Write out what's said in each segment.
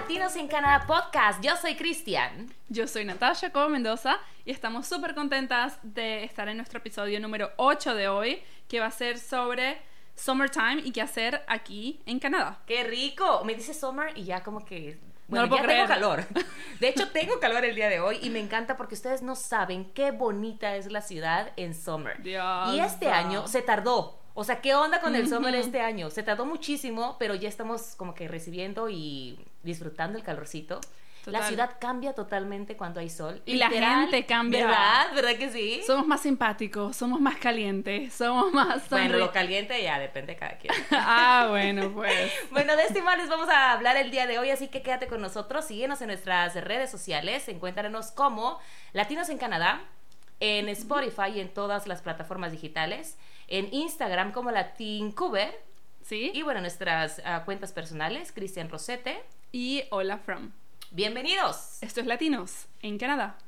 Latinos en Canadá Podcast. Yo soy Cristian. Yo soy Natasha Cobo Mendoza y estamos súper contentas de estar en nuestro episodio número 8 de hoy, que va a ser sobre summertime y qué hacer aquí en Canadá. ¡Qué rico! Me dice summer y ya como que... No lo Bueno, puedo ya tengo calor. De hecho, tengo calor el día de hoy y me encanta porque ustedes no saben qué bonita es la ciudad en summer. Dios. Y este año se tardó. O sea, ¿qué onda con el summer este año? Se tardó muchísimo, pero ya estamos como que recibiendo y disfrutando el calorcito. La Total. ciudad cambia totalmente cuando hay sol. Y la gente cambia. ¿Verdad? ¿Verdad que sí? Somos más simpáticos, somos más calientes, somos más... Bueno, lo caliente ya depende de cada quien. ah, bueno, pues. Bueno, de este tema les vamos a hablar el día de hoy, así que quédate con nosotros, síguenos en nuestras redes sociales, encuéntranos como Latinos en Canadá, en Spotify y en todas las plataformas digitales, en Instagram como Latincuber ¿Sí? y bueno, nuestras ah, cuentas personales, Cristian Rosete. Y hola from. Bienvenidos. Esto es Latinos en Canadá.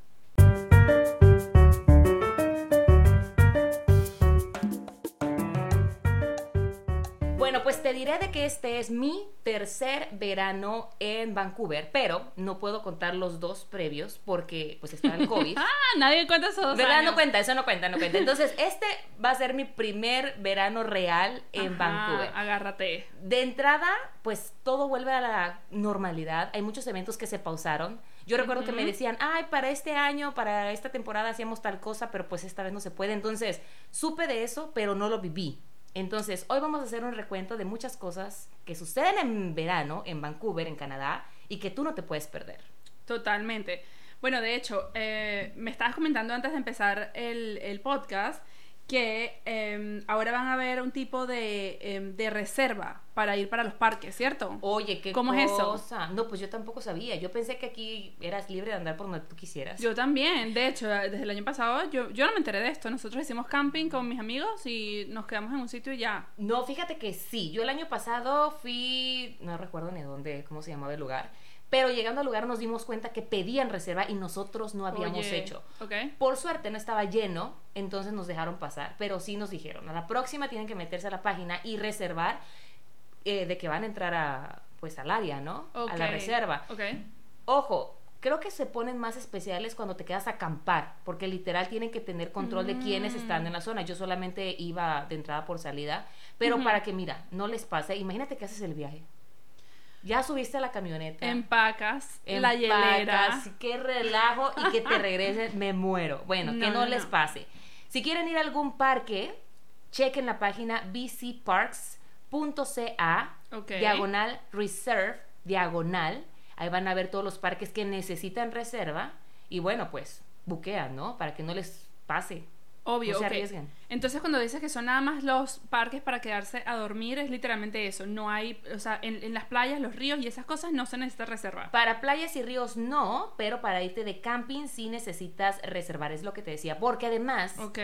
Bueno, pues te diré de que este es mi tercer verano en Vancouver, pero no puedo contar los dos previos porque pues está el COVID. Ah, nadie cuenta esos dos ¿Verdad? años. No cuenta, eso no cuenta, no cuenta. Entonces, este va a ser mi primer verano real en Ajá, Vancouver. Agárrate. De entrada, pues todo vuelve a la normalidad. Hay muchos eventos que se pausaron. Yo recuerdo que me decían, ay, para este año, para esta temporada hacíamos tal cosa, pero pues esta vez no se puede. Entonces, supe de eso, pero no lo viví. Entonces, hoy vamos a hacer un recuento de muchas cosas que suceden en verano en Vancouver, en Canadá, y que tú no te puedes perder. Totalmente. Bueno, de hecho, eh, me estabas comentando antes de empezar el, el podcast que eh, ahora van a ver un tipo de, eh, de reserva para ir para los parques, ¿cierto? Oye, qué ¿Cómo es eso? cosa. No, pues yo tampoco sabía. Yo pensé que aquí eras libre de andar por donde tú quisieras. Yo también, de hecho, desde el año pasado yo, yo no me enteré de esto. Nosotros hicimos camping con mis amigos y nos quedamos en un sitio y ya. No, fíjate que sí. Yo el año pasado fui, no recuerdo ni dónde, cómo se llamaba el lugar, pero llegando al lugar nos dimos cuenta que pedían reserva y nosotros no habíamos Oye, hecho. Ok. Por suerte no estaba lleno, entonces nos dejaron pasar, pero sí nos dijeron, a la próxima tienen que meterse a la página y reservar eh, de que van a entrar a, pues al área, ¿no? A la reserva. Ojo, creo que se ponen más especiales cuando te quedas a acampar, porque literal tienen que tener control de quiénes Mm. están en la zona. Yo solamente iba de entrada por salida, pero para que, mira, no les pase, imagínate que haces el viaje. Ya subiste a la camioneta. Empacas, la hielera. empacas, qué relajo y que te regresen, me muero. Bueno, que No, les no. pase. Si quieren ir a algún parque, chequen la página bcparks.ca diagonal reserve diagonal. Ahí van a ver todos los parques que necesitan reserva y bueno, pues buquean, ¿no? Para que no les pase. Obvio, No se. Entonces cuando dices que son nada más los parques para quedarse a dormir, es literalmente eso. No hay, o sea, en, en las playas, los ríos y esas cosas no se necesita reservar. Para playas y ríos no, pero para irte de camping sí necesitas reservar, es lo que te decía. Porque además, Ok.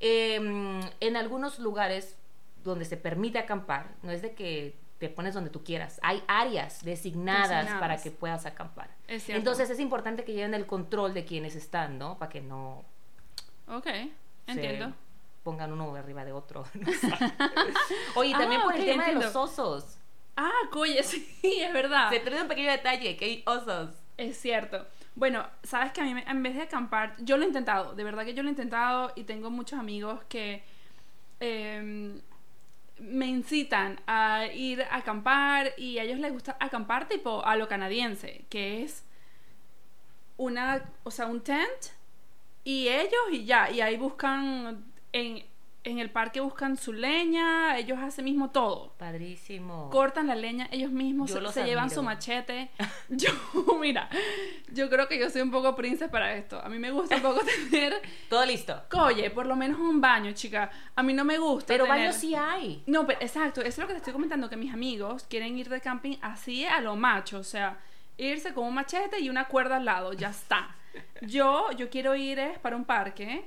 eh, en algunos lugares donde se permite acampar, no es de que te pones donde tú quieras, hay áreas designadas, Designadas. para que puedas acampar. Es cierto. Entonces es importante que lleven el control de quienes están, ¿no? Para que no Ok, se entiendo. pongan uno arriba de otro. no sé. Oye, también Ah, por el tema de los osos. Ah, coye, sí, es verdad. Se pierde un pequeño detalle, que hay osos. Es cierto. Bueno, sabes que a mí me- en vez de acampar, yo lo he intentado, de verdad que yo lo he intentado y tengo muchos amigos que em, me incitan a ir a acampar y a ellos les gusta acampar tipo a lo canadiense, que es una, o sea, un tent y ellos y ya, y ahí buscan en, en el parque buscan su leña, ellos hacen mismo todo Padrísimo. cortan la leña ellos mismos, Yo se, llevan su machete. Yo, mira, yo creo que yo soy un poco princesa para esto. A mí me gusta un poco tener, Todo listo. oye, por lo menos un baño, chica. A mí no me gusta. Pero tener- baños sí hay. No, pero exacto, eso es lo que te estoy comentando, que mis amigos quieren ir de camping así a lo macho, o sea, irse con un machete y una cuerda al lado, ya está. Yo, yo quiero ir es para un parque,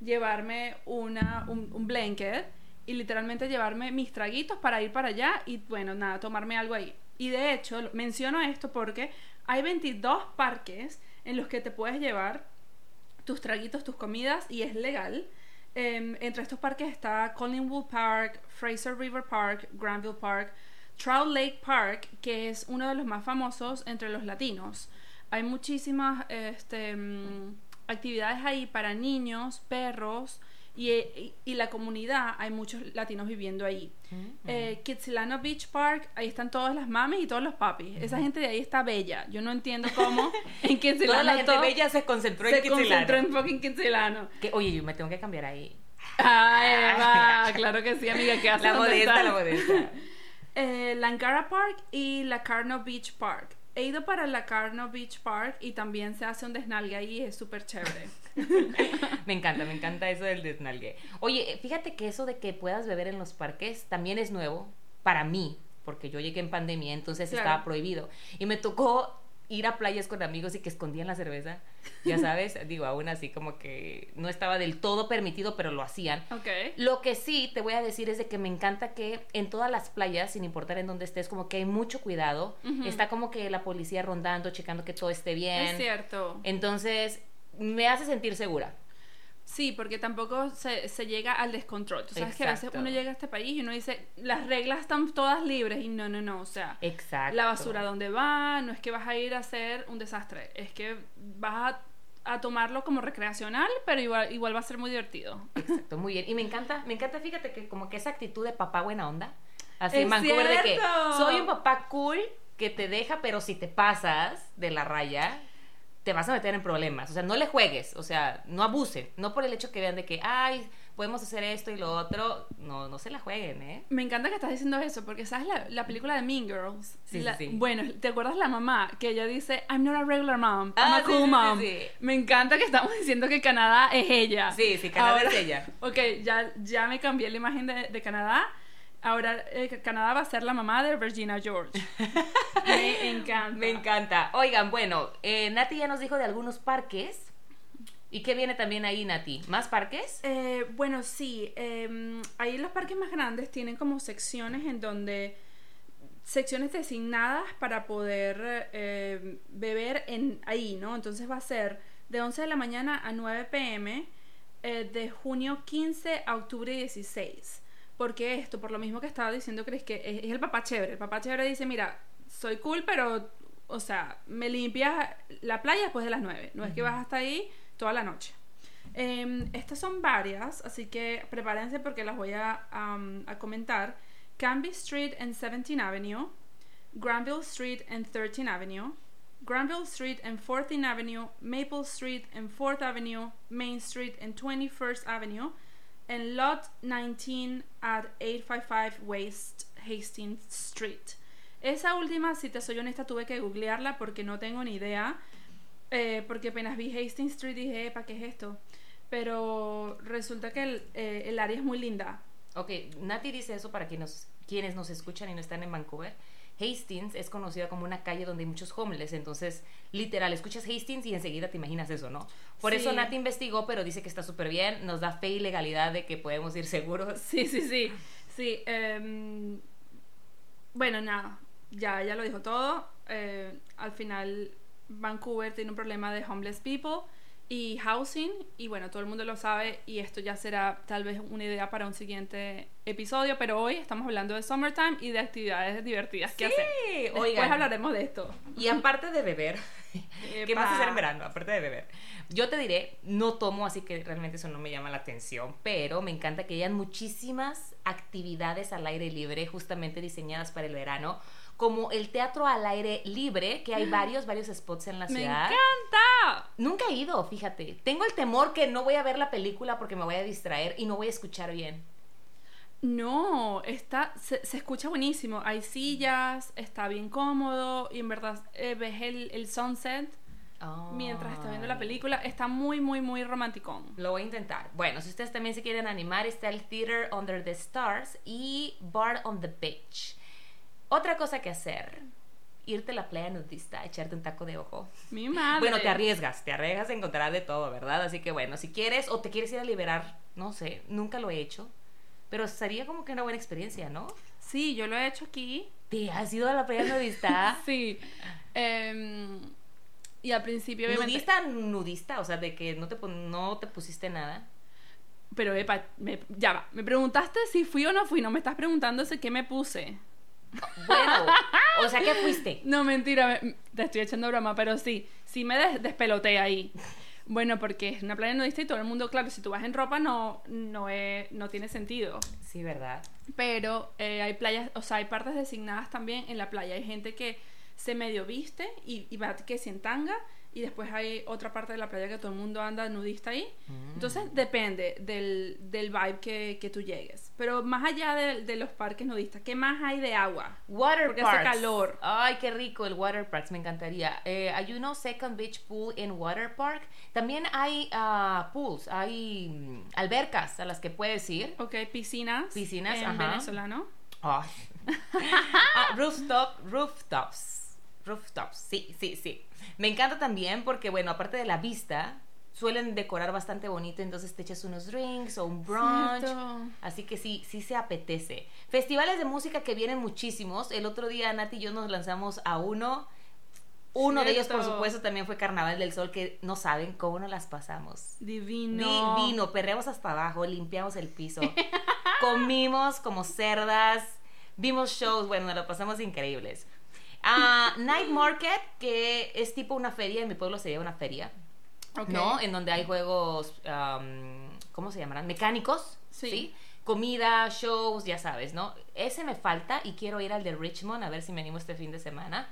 llevarme una, un, blanket y literalmente llevarme mis traguitos para ir para allá y bueno, nada, tomarme algo ahí. Y de hecho, menciono esto porque hay 22 parques en los que te puedes llevar tus traguitos, tus comidas y es legal. Em, entre estos parques está Collingwood Park, Fraser River Park, Granville Park, Trout Lake Park, que es uno de los más famosos entre los latinos. Hay muchísimas este, mm, actividades ahí para niños, perros y, y- y la comunidad. Hay muchos latinos viviendo ahí. Eh, Kitsilano Beach Park, ahí están todas las mamis y todos los papis. Esa gente de ahí está bella. Yo no entiendo cómo en Kitsilano Toda la gente todo bella se concentró se en Kitsilano. concentró en fucking Kitsilano. Que, oye, yo me tengo que cambiar ahí. Ay, Eva, claro que sí, amiga, ¿qué haces? La ¿Dónde modesta, la modesta. Eh, Langara Park y la Carno Beach Park. He ido para la Carno Beach Park y también se hace un desnalgue ahí, es súper chévere. Me encanta, me encanta eso del desnalgue. Oye, fíjate que eso de que puedas beber en los parques también es nuevo para mí, porque yo llegué en pandemia, entonces Claro. estaba prohibido. Y me tocó ir a playas con amigos y que escondían la cerveza, ya sabes, digo, aún así como que no estaba del todo permitido, pero lo hacían. Ok. Lo que sí te voy a decir es de que me encanta que en todas las playas, sin importar en dónde estés, como que hay mucho cuidado. Está como que la policía rondando, checando que todo esté bien. Es cierto. Entonces, me hace sentir segura. Sí, porque tampoco se, se llega al descontrol. Tú sabes que a veces uno llega a este país y uno dice, las reglas están todas libres y no, no, no. O sea, Exacto. la basura dónde va, no es que vas a ir a hacer un desastre, es que vas a, a tomarlo como recreacional, pero igual, igual va a ser muy divertido. Exacto, muy bien. Y me encanta, me encanta, fíjate que como que esa actitud de papá buena onda. Así ¡Es en Vancouver de que cierto! soy un papá cool que te deja, pero si te pasas de la raya, te vas a meter en problemas. O sea, no le juegues, o sea, no abusen. No por el hecho que vean de que, ay, podemos hacer esto y lo otro. No, no se la jueguen, ¿eh? Me encanta que estás diciendo eso, porque ¿sabes la, la película de Mean Girls? Sí, La- sí. Bueno, ¿te acuerdas la mamá? Que ella dice, I'm not a regular mom, I'm Ah, a cool sí, sí, mom. sí. Me encanta que estamos diciendo que Canadá es ella. Sí, sí, Canadá Ahora- es ella. Ok, ya, ya me cambié la imagen de, de Canadá. Ahora eh, Canadá va a ser la mamá de Virginia George. me encanta. Me encanta. Oigan, bueno, eh, Nati ya nos dijo de algunos parques. ¿Y qué viene también ahí, Nati? ¿Más parques? Eh, bueno, sí. eh, ahí los parques más grandes tienen como secciones en donde secciones designadas para poder eh, beber en ahí, ¿no? Entonces va a ser de 11 de la mañana a 9 pm eh, de junio 15 a octubre 16. ¿Por qué esto? Por lo mismo que estaba diciendo Chris, que es, es el papá chévere. El papá chévere dice, mira, soy cool, pero, o sea, me limpias la playa después de las 9. No es que vas hasta ahí toda la noche. Em, estas son varias, así que prepárense porque las voy a, a comentar. Canby Street and 17th Avenue, Granville Street and 13th Avenue, Granville Street and 14th Avenue, Maple Street and 4th Avenue, Main Street and 21st Avenue, and Lot 19 at 855 West Hastings Street. Esa última, si te soy honesta, tuve que googlearla porque no tengo ni idea. Eh, porque apenas vi Hastings Street dije, ¿para qué es esto? Pero resulta que el, eh, el área es muy linda. Ok, Nati dice eso para quienes quienes nos escuchan y no están en Vancouver. Hastings es conocida como una calle donde hay muchos homeless, entonces literal, escuchas Hastings y enseguida te imaginas eso, ¿no? Por Sí. eso Nati investigó, pero dice que está súper bien, nos da fe y legalidad de que podemos ir seguros. Sí, sí, sí. Sí. em, bueno, nada. Ya, ya lo dijo todo. Eh, al final, Vancouver tiene un problema de homeless people y housing. Y bueno, todo el mundo lo sabe. Y esto ya será tal vez una idea para un siguiente episodio. Pero hoy estamos hablando de summertime y de actividades divertidas que hacer. Después oigan. hablaremos de esto. Y aparte de beber, ¿qué a hacer en verano? Aparte de beber. Yo te diré, no tomo, así que realmente eso no me llama la atención, pero me encanta que hayan muchísimas actividades al aire libre, justamente diseñadas para el verano, como el teatro al aire libre, que hay varios, varios spots en la ¡Me ciudad. encanta! Nunca he ido, fíjate. Tengo el temor que no voy a ver la película porque me voy a distraer y no voy a escuchar bien. No, está, se, se escucha buenísimo. Hay sillas, está bien cómodo y en verdad eh, ves el, el sunset mientras estás viendo la película. Está muy, muy, muy romanticón. Lo voy a intentar. Bueno, si ustedes también se quieren animar, está el Theater Under the Stars y Bar on the Beach. Otra cosa que hacer, irte a la playa nudista, echarte un taco de ojo. Mi madre. Bueno, te arriesgas, te arriesgas a encontrar de todo, ¿verdad? Así que bueno, si quieres o te quieres ir a liberar, no sé, nunca lo he hecho, pero sería como que una buena experiencia, ¿no? Sí, yo lo he hecho aquí. ¿Te has ido a la playa nudista? Sí. Em, y al principio, obviamente. ¿Nudista, nudista? O sea, de que no te, no te pusiste nada. Pero, epa, me- ya va. Me preguntaste si fui o no fui. No me estás preguntando si qué me puse. Bueno, o sea, ¿qué fuiste? No, mentira, me- te estoy echando broma, pero sí, sí me des- despeloté ahí. Bueno, porque es una playa nudista y todo el mundo, claro, si tú vas en ropa no, no, es, no tiene sentido. Sí, ¿verdad? Pero eh, hay playas, o sea, hay partes designadas también en la playa. Hay gente que se medio viste y, y va que si en tanga y después hay otra parte de la playa que todo el mundo anda nudista ahí. Mm. Entonces depende del, del vibe que, que tú llegues. Pero más allá de, de los parques nudistas, ¿qué más hay de agua? Water Porque hace calor. Ay, qué rico el water parks, me encantaría. Eh, hay uno Second Beach Pool en Water Park. También hay ah, pools, hay mm, albercas a las que puedes ir. Ok, piscinas. Piscinas, en ajá. venezolano. Ay. Ah, rooftop, rooftops. Rooftops, sí, sí, sí. Me encanta también porque, bueno, aparte de la vista, suelen decorar bastante bonito, entonces te echas unos drinks o un brunch. Cierto. Así que sí, sí se apetece. Festivales de música que vienen muchísimos. El otro día Nati y yo nos lanzamos a uno. Uno de ellos, por supuesto, también fue Carnaval del Sol, que no saben cómo nos las pasamos. Divino. Divino, perreamos hasta abajo, limpiamos el piso, comimos como cerdas, vimos shows, bueno, nos lo pasamos increíbles. Ah, Night Market, que es tipo una feria, en mi pueblo sería una feria. ¿no? En donde hay juegos, ¿cómo se llamarán? Mecánicos, Sí. ¿sí? Comida, shows, ya sabes, ¿no? Ese me falta y quiero ir al de Richmond a ver si me animo este fin de semana.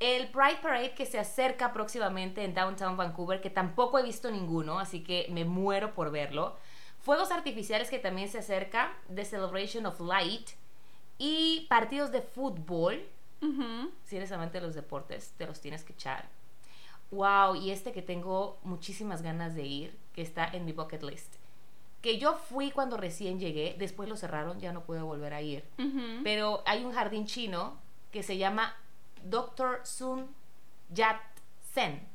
El Pride Parade que se acerca próximamente en Downtown Vancouver, que tampoco he visto ninguno, así que me muero por verlo. Fuegos artificiales que también se acerca, The Celebration of Light. Y partidos de fútbol, Ujú. si eres amante de los deportes, te los tienes que echar. Wow, y este que tengo muchísimas ganas de ir, que está en mi bucket list. Que yo fui cuando recién llegué, después lo cerraron, ya no pude volver a ir. Pero hay un jardín chino que se llama Dr. Sun Yat Sen,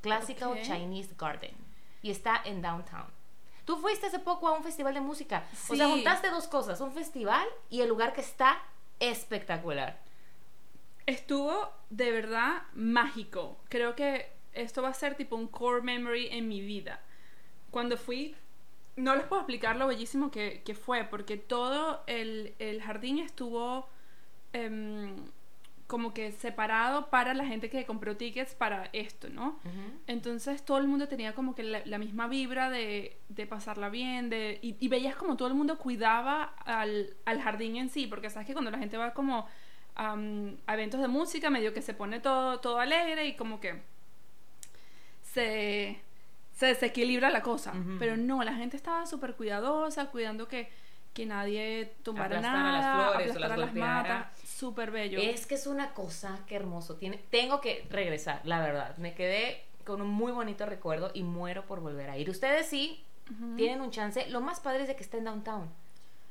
Classical. Chinese Garden, y está en downtown. Tú fuiste hace poco a un festival de música. O sea, Sí. juntaste dos cosas, un festival y el lugar que está espectacular. Estuvo de verdad mágico. Creo que esto va a ser tipo un core memory en mi vida. Cuando fui, no les puedo explicar lo bellísimo que, que fue, porque todo el, el jardín estuvo em, como que separado para la gente que compró tickets para esto, ¿no? Entonces todo el mundo tenía como que la, la misma vibra de, de pasarla bien, de, y, y veías como todo el mundo cuidaba al, al jardín en sí, porque sabes que cuando la gente va como am, a eventos de música, medio que se pone todo, todo alegre y como que se, se desequilibra la cosa. Ujú. Pero no, la gente estaba súper cuidadosa, cuidando que, que nadie tumbara Aplastara las nada, flores o las aplastara las matas. Súper bello. Es que es una cosa que hermoso. Tiene, tengo que regresar, la verdad. Me quedé con un muy bonito recuerdo y muero por volver a ir. Ustedes sí Ujú. tienen un chance. Lo más padre es de que está en downtown.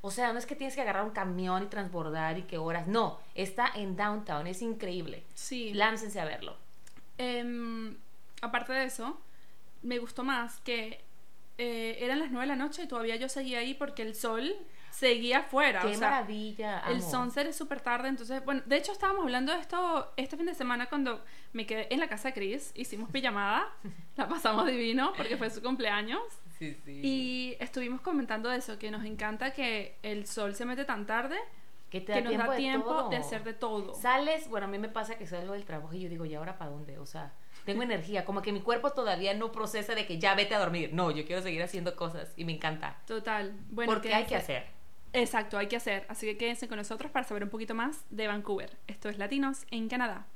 O sea, no es que tienes que agarrar un camión y transbordar y que horas. No, está en downtown. Es increíble. Sí. Láncense a verlo. Em, aparte de eso, me gustó más que eh, eran las 9 de la noche y todavía yo seguía ahí porque el sol seguía afuera. Qué o sea, maravilla. el sunset es súper tarde, entonces, bueno, de hecho estábamos hablando de esto este fin de semana cuando me quedé en la casa de Chris, hicimos pijamada, la pasamos divino porque fue su cumpleaños Sí, sí. y estuvimos comentando de eso, que nos encanta que el sol se mete tan tarde que te que da nos tiempo, da tiempo de hacer de todo. Sales, bueno, a mí me pasa que salgo del trabajo y yo digo, ¿y ahora para dónde? O sea, tengo energía, como que mi cuerpo todavía no procesa de que ya vete a dormir. No, yo quiero seguir haciendo cosas y me encanta. Total. Bueno, porque hay que hacer. Exacto, hay que hacer. Así que quédense con nosotros para saber un poquito más de Vancouver. Esto es Latinos en Canadá.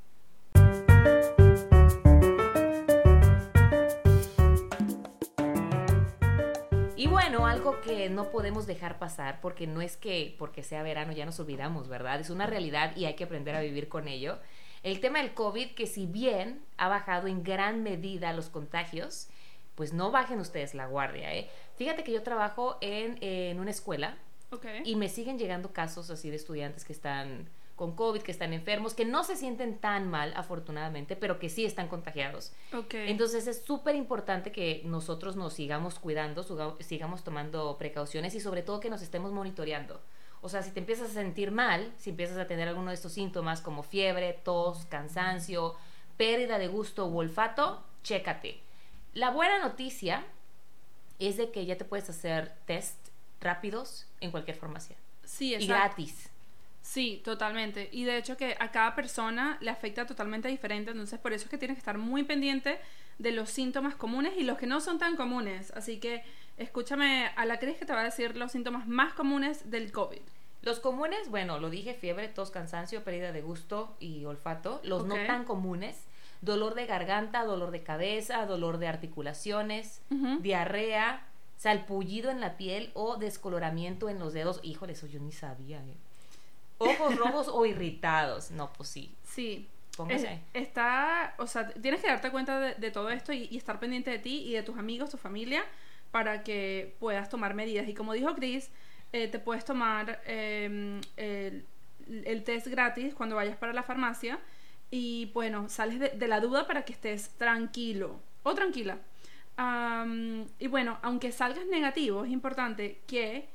Bueno, algo que no podemos dejar pasar, porque no es que porque sea verano ya nos olvidamos, ¿verdad? Es una realidad y hay que aprender a vivir con ello. El tema del COVID, que si bien ha bajado en gran medida los contagios, pues no bajen ustedes la guardia, ¿eh? Fíjate que yo trabajo en, en una escuela Ok. y me siguen llegando casos así de estudiantes que están con COVID, que están enfermos, que no se sienten tan mal, afortunadamente, pero que sí están contagiados. ok. Entonces es súper importante que nosotros nos sigamos cuidando, sigamos tomando precauciones y sobre todo que nos estemos monitoreando. O sea, si te empiezas a sentir mal, si empiezas a tener alguno de estos síntomas como fiebre, tos, cansancio, pérdida de gusto u olfato, chécate. La buena noticia es de que ya te puedes hacer test rápidos en cualquier farmacia sí, y gratis. Sí, totalmente. Y de hecho que a cada persona le afecta totalmente diferente, entonces por eso es que tienes que estar muy pendiente de los síntomas comunes y los que no son tan comunes. Así que escúchame a la Cris que te va a decir los síntomas más comunes del COVID. Los comunes, bueno, lo dije, fiebre, tos, cansancio, pérdida de gusto y olfato. Los no tan comunes, dolor de garganta, dolor de cabeza, dolor de articulaciones, diarrea, salpullido en la piel o descoloramiento en los dedos. Híjole, eso yo ni sabía. ¿eh? Ojos rojos o irritados. No, pues sí. Sí. Póngase. Es- está, o sea, tienes que darte cuenta de, de todo esto y, y estar pendiente de ti y de tus amigos, tu familia, para que puedas tomar medidas. Y como dijo Chris, eh, te puedes tomar eh, el, el test gratis cuando vayas para la farmacia y bueno, sales de, de la duda para que estés tranquilo o tranquila. Am, y bueno, aunque salgas negativo, es importante que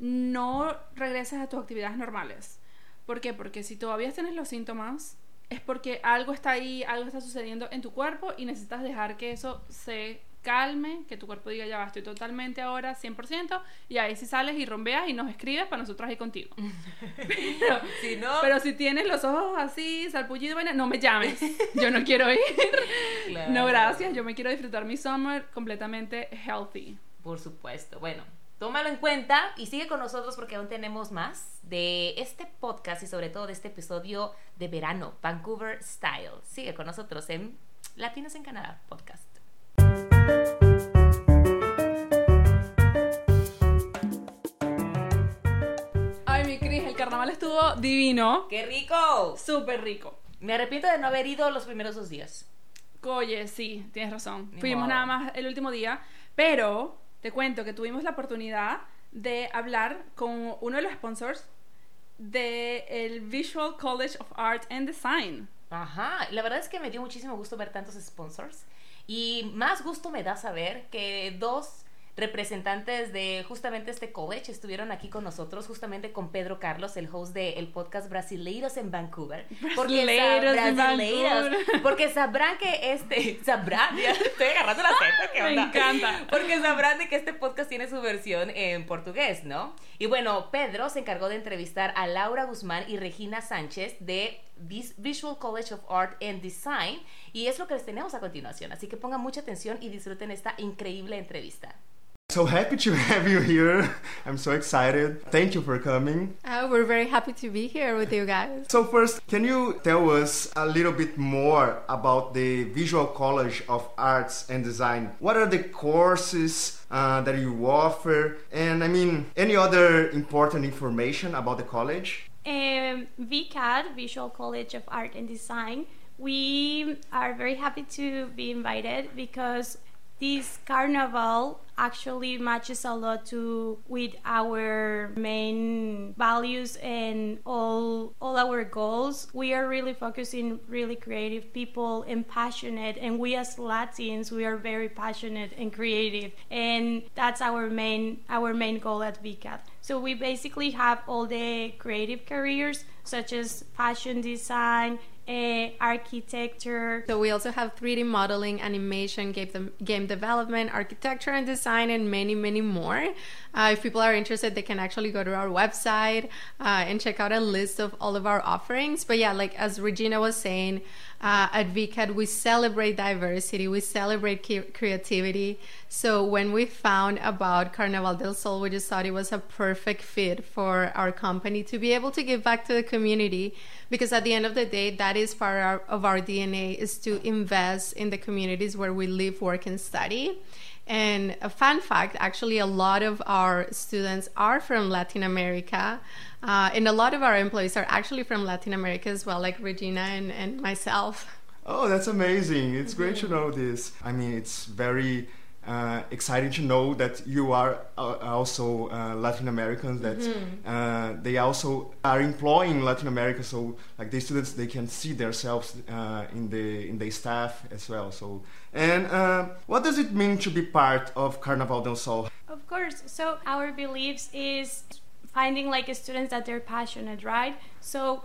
no regreses a tus actividades normales. ¿Por qué? Porque si todavía tienes los síntomas, es porque algo está ahí, algo está sucediendo en tu cuerpo y necesitas dejar que eso se calme, que tu cuerpo diga ya va, estoy totalmente ahora 100% y ahí si sales y rompeas y nos escribes para nosotros ir contigo. pero, Si no, pero si tienes los ojos así, salpullido, vaina, no me llames. Yo no quiero ir. Claro. No, gracias. Yo me quiero disfrutar mi summer completamente healthy. Por supuesto. Bueno, tómalo en cuenta y sigue con nosotros porque aún tenemos más de este podcast y sobre todo de este episodio de verano, Vancouver Style. Sigue con nosotros en Latinos en Canadá podcast. Ay, mi Cris, el carnaval estuvo divino. ¡Qué rico! Súper rico. Me arrepiento de no haber ido los primeros dos días. Oye, sí, tienes razón. Ni Fuimos modo. nada más el último día, pero te cuento que tuvimos la oportunidad de hablar con uno de los sponsors del el Visual College of Art and Design. Ajá, la verdad es que me dio muchísimo gusto ver tantos sponsors y más gusto me da saber que dos representantes de justamente este college estuvieron aquí con nosotros, justamente con Pedro Carlos, el host del podcast Brasileiros en Vancouver. Brasileiros en Brasileiros, Vancouver. porque sabrán que este, sabrán, ya estoy agarrando la ¿qué Me encanta. Porque sabrán de que este podcast tiene su versión en portugués, ¿no? Y bueno, Pedro se encargó de entrevistar a Laura Guzmán y Regina Sánchez de Vis- Visual College of Art and Design y es lo que les tenemos a continuación. Así que pongan mucha atención y disfruten esta increíble entrevista. So happy to have you here. I'm so excited. Thank you for coming. Uh, we're very happy to be here with you guys. So first, can you tell us a little bit more about the Visual College of Arts and Design? What are the courses uh, that you offer? And I mean, any other important information about the college? Um, VCAD, Visual College of Art and Design, we are very happy to be invited because this carnival actually matches a lot to with our main values and all all our goals. We are really focusing really creative people and passionate and we as latins we are very passionate and creative and that's our main our main goal at VCAT so we basically have all the creative careers such as fashion design uh, architecture So we also have 3D modeling, animation, game, game development, architecture and design, and many, many more. Uh, if people are interested, they can actually go to our website uh, and check out a list of all of our offerings. But yeah, like as Regina was saying, uh, at VCAD we celebrate diversity, we celebrate cre- creativity. So when we found about Carnaval del Sol, we just thought it was a perfect fit for our company to be able to give back to the community because at the end of the day that is part of our, of our dna is to invest in the communities where we live work and study and a fun fact actually a lot of our students are from latin america uh, and a lot of our employees are actually from latin america as well like regina and, and myself Oh, that's amazing. It's great to know this. I mean, it's very uh, exciting to know that you are uh, also uh, Latin Americans, that uh, they also are employing Latin America, so like the students, they can see themselves uh, in the in the staff as well. So, and uh, what does it mean to be part of Carnaval del Sol? Of course. So our beliefs is finding like students that they're passionate, right? So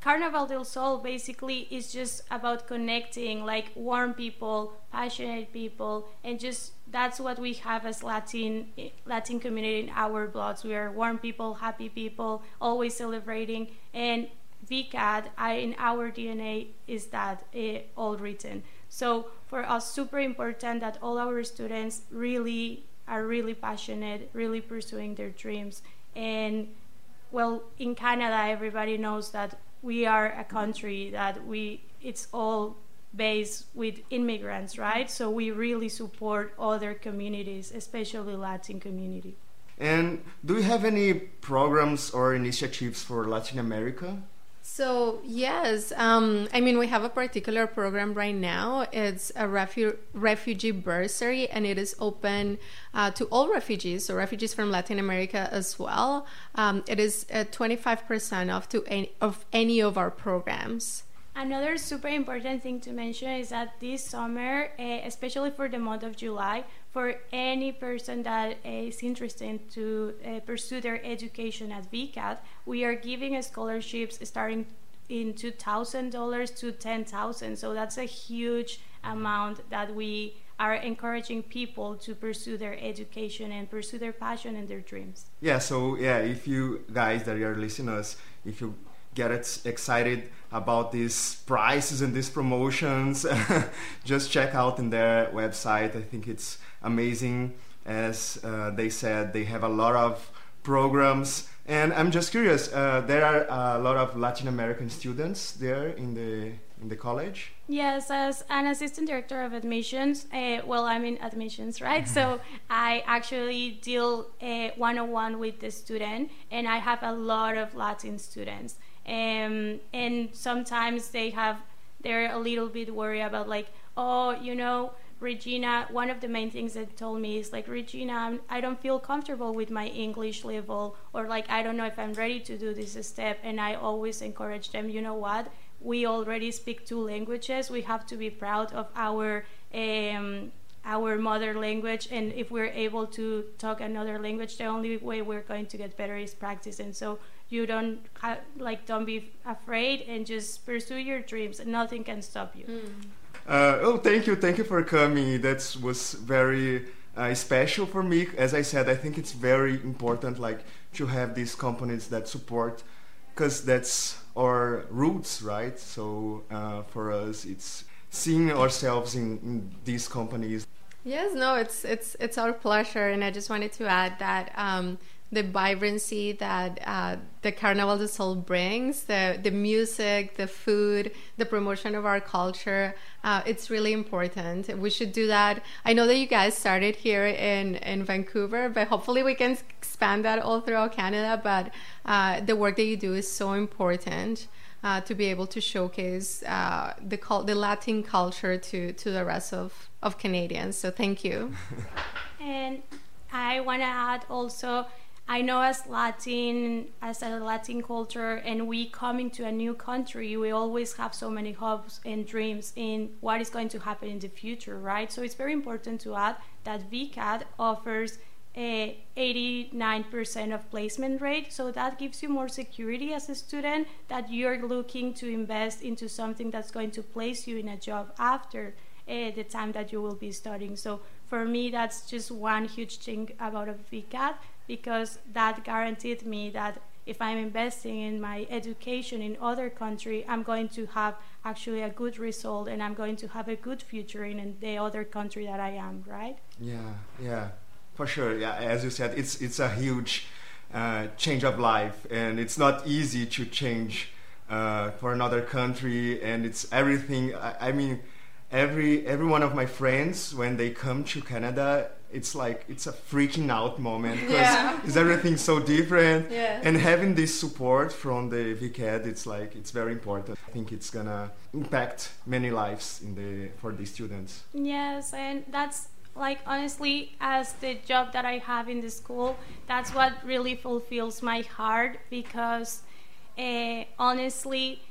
Carnaval del Sol basically is just about connecting like warm people, passionate people, and just that's what we have as Latin Latin community in our bloods. We are warm people, happy people, always celebrating, and VCAD I, in our DNA is that uh, all written. So for us, super important that all our students really are really passionate, really pursuing their dreams, and well, in Canada, everybody knows that we are a country that we it's all based with immigrants, right? So we really support other communities, especially Latin community. And do you have any programs or initiatives for Latin America? So yes, um, I mean we have a particular program right now. It's a refu- refugee bursary, and it is open uh, to all refugees, so refugees from Latin America as well. Um, it is five percent off to any, of any of our programs. Another super important thing to mention is that this summer, uh, especially for the month of July, for any person that is interested to uh, pursue their education at VCAT, we are giving scholarships starting in $2,000 to 10000 So that's a huge amount that we are encouraging people to pursue their education and pursue their passion and their dreams. Yeah, so yeah, if you guys that are listeners, if you get excited about these prices and these promotions, just check out in their website. I think it's amazing. As uh, they said, they have a lot of programs. And I'm just curious, uh, there are a lot of Latin American students there in the in the college? Yes, as an assistant director of admissions, uh, well, I'm in admissions, right? so I actually deal one on one with the student, and I have a lot of Latin students. Um, and sometimes they have, they're a little bit worried about, like, oh, you know, Regina, one of the main things that told me is like, Regina, I'm, I do not feel comfortable with my English level, or like, I don't know if I'm ready to do this step. And I always encourage them, you know what? We already speak two languages. We have to be proud of our um, our mother language and if we're able to talk another language the only way we're going to get better is practice and so you don't like don't be afraid and just pursue your dreams nothing can stop you mm. Uh, oh, thank you, thank you for coming. That was very uh, special for me. As I said, I think it's very important, like to have these companies that support, because that's our roots, right? So uh, for us, it's seeing ourselves in, in, these companies. Yes, no, it's it's it's our pleasure, and I just wanted to add that. Um, the vibrancy that uh, the Carnaval del Sol brings, the, the music, the food, the promotion of our culture. Uh, it's really important. We should do that. I know that you guys started here in, in Vancouver, but hopefully we can expand that all throughout Canada. But uh, the work that you do is so important. Uh, to be able to showcase uh, the the Latin culture to to the rest of, of Canadians. So thank you. and I want to add also I know as Latin, as a Latin culture, and we come into a new country, we always have so many hopes and dreams in what is going to happen in the future, right? So it's very important to add that VCAT offers 89% of placement rate. So that gives you more security as a student that you're looking to invest into something that's going to place you in a job after uh, the time that you will be studying. So for me that's just one huge thing about a VCAT because that guaranteed me that if I'm investing in my education in other country, I'm going to have actually a good result and I'm going to have a good future in the other country that I am, right? Yeah, yeah, for sure. Yeah, as you said, it's it's a huge uh, change of life, and it's not easy to change uh, for another country, and it's everything. I, I mean, every every one of my friends when they come to Canada it's like it's a freaking out moment because yeah. is everything so different yeah. and having this support from the VCAD it's like it's very important I think it's gonna impact many lives in the for the students yes and that's like honestly as the job that I have in the school that's what really fulfills my heart because uh, honestly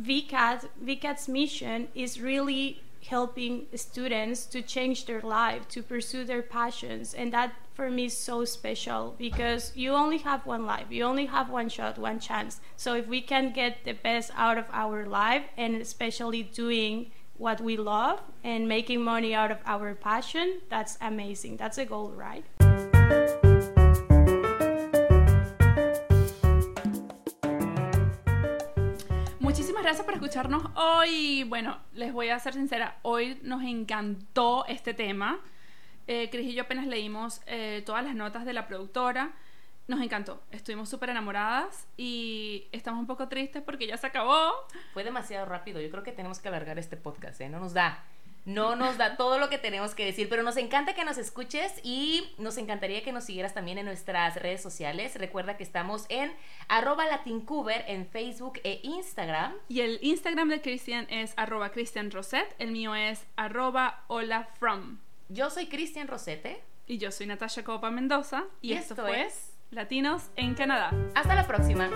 VCAT VCAT's mission is really helping students to change their life, to pursue their passions. And that for me is so special because you only have one life, you only have one shot, one chance. So if we can get the best out of our life and especially doing what we love and making money out of our passion, that's amazing. That's a goal, right? Muchísimas gracias por escucharnos hoy. Bueno, les voy a ser sincera, hoy nos encantó este tema. Eh, Cris y yo apenas leímos eh, todas las notas de la productora. Nos encantó, estuvimos súper enamoradas y estamos un poco tristes porque ya se acabó. Fue demasiado rápido. Yo creo que tenemos que alargar este podcast, ¿eh? No nos da. No nos da todo lo que tenemos que decir, pero nos encanta que nos escuches y nos encantaría que nos siguieras también en nuestras redes sociales. Recuerda que estamos en arroba latincuber en Facebook e Instagram. Y el Instagram de Christian es arroba Roset, el mío es arroba hola from. Yo soy Cristian Rosete. Y yo soy Natasha Copa Mendoza. Y, Y esto, esto fue es Latinos en Canadá. Hasta la próxima.